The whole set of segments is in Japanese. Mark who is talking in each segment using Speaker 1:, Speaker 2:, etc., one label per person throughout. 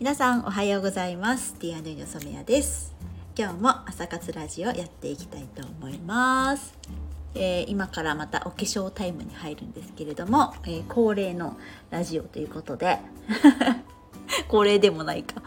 Speaker 1: 皆さんおはようございます。T&E の染谷です。今日も朝活ラジオやっていきたいと思います、えー今からまたお化粧タイムに入るんですけれども、えー恒例のラジオということで。恒例でもないか。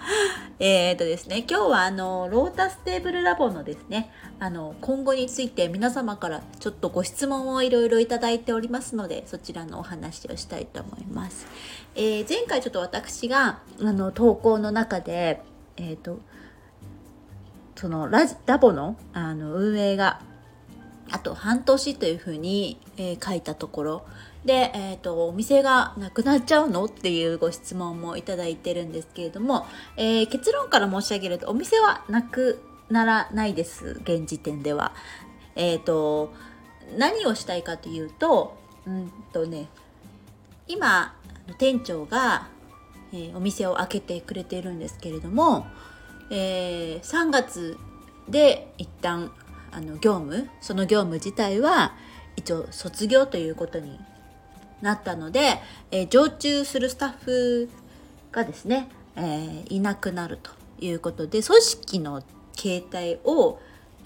Speaker 1: えーとですね今日はあのロータステーブルラボのですねあの今後について皆様からちょっとご質問をいろいろいただいておりますのでそちらのお話をしたいと思います。えー前回ちょっと私があの投稿の中でえっ、とそのラジラボのあの運営があと半年というふうに、えー書いたところで、えーと「お店がなくなっちゃうの?」っていうご質問もいただいてるんですけれども、えー結論から申し上げるとお店はなくならないです現時点では。えっ、と何をしたいかというとうんとね今店長が、えーお店を開けてくれているんですけれども、えー3月で一旦あの業務その業務自体は一応卒業ということになったので、えー常駐するスタッフがですね、えーいなくなるということで組織の形態を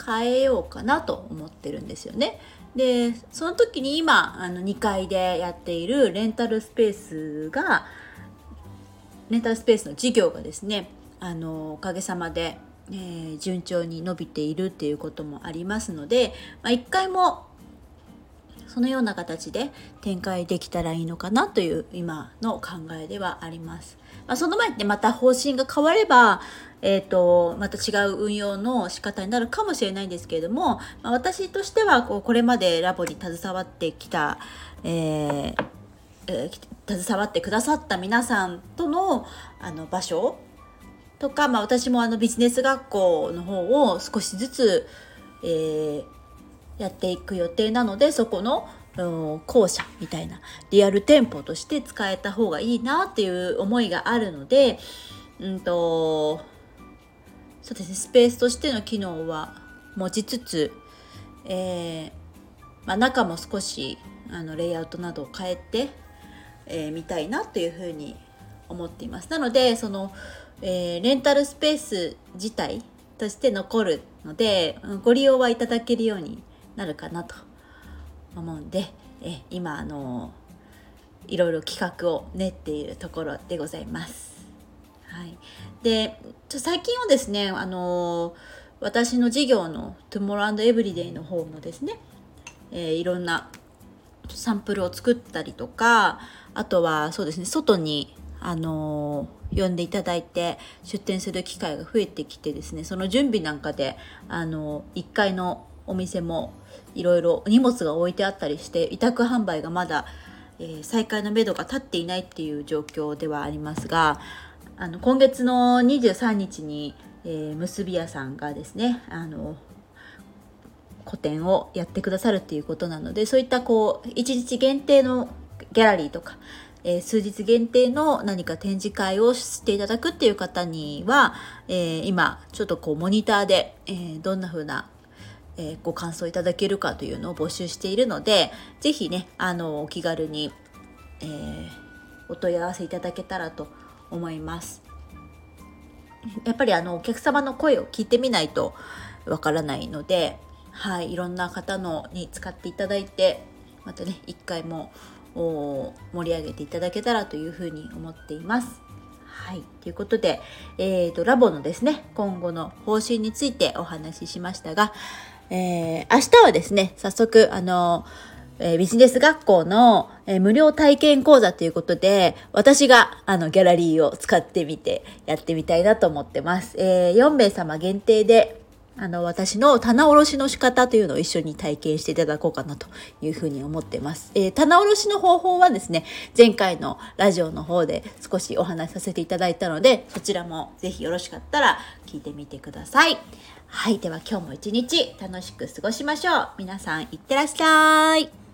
Speaker 1: 変えようかなと思ってるんですよね。でその時に今あの2階でやっているレンタルスペースがレンタルスペースの事業がですねあのおかげさまで、えー順調に伸びているっていうこともありますので、まあ、1回もそのような形で展開できたらいいのかなという今の考えではあります。まあ、その前ってまた方針が変われば、えー、とまた違う運用の仕方になるかもしれないんですけれども、まあ、私としてはこうこれまでラボに携わってきた、えーえー携わってくださった皆さんとのあの場所とか、まあ、私もあのビジネス学校の方を少しずつ、えーやっていく予定なのでそこの校舎みたいなリアル店舗として使えた方がいいなっていう思いがあるのでうんとそうですねスペースとしての機能は持ちつつ、えーまあ、中も少しあのレイアウトなどを変えて、えー見たいなというふうに思っています。なのでその、えーレンタルスペース自体として残るのでご利用はいただけるようになるかなと思うんで、え今あのいろいろ企画を練っているところでございます。はい、でちょ最近はですねあの私の事業の Tomorrow&Everyday の方のですね、えーいろんなサンプルを作ったりとかあとはそうですね外にあの呼んでいただいて出店する機会が増えてきてですねその準備なんかであの1階のお店もいろいろ荷物が置いてあったりして委託販売がまだ、えー再開のめどが立っていないっていう状況ではありますがあの今月の23日に、えー結び屋さんがですねあの個展をやってくださるっていうことなのでそういったこう一日限定のギャラリーとか、えー数日限定の何か展示会をしていただくっていう方には、えー今ちょっとこうモニターで、えーどんな風なえご感想いただけるかというのを募集しているのでぜひねあのお気軽に、えーお問い合わせいただけたらと思います。やっぱりあのお客様の声を聞いてみないとわからないので、はい、いろんな方のに使っていただいてまたね一回も盛り上げていただけたらというふうに思っています。はい、ということで、えー、とラボのですね今後の方針についてお話ししましたが、えー明日はですね早速あのえービジネス学校の、えー無料体験講座ということで、私があのギャラリーを使ってみてやってみたいなと思ってます。えー4名様限定で、あの私の棚卸しの仕方というのを一緒に体験していただこうかなというふうに思ってます。えー棚卸しの方法はですね、前回のラジオの方で少しお話しさせていただいたので、そちらもぜひよろしかったら聞いてみてください。はい、では今日も一日楽しく過ごしましょう。皆さんいってらっしゃい。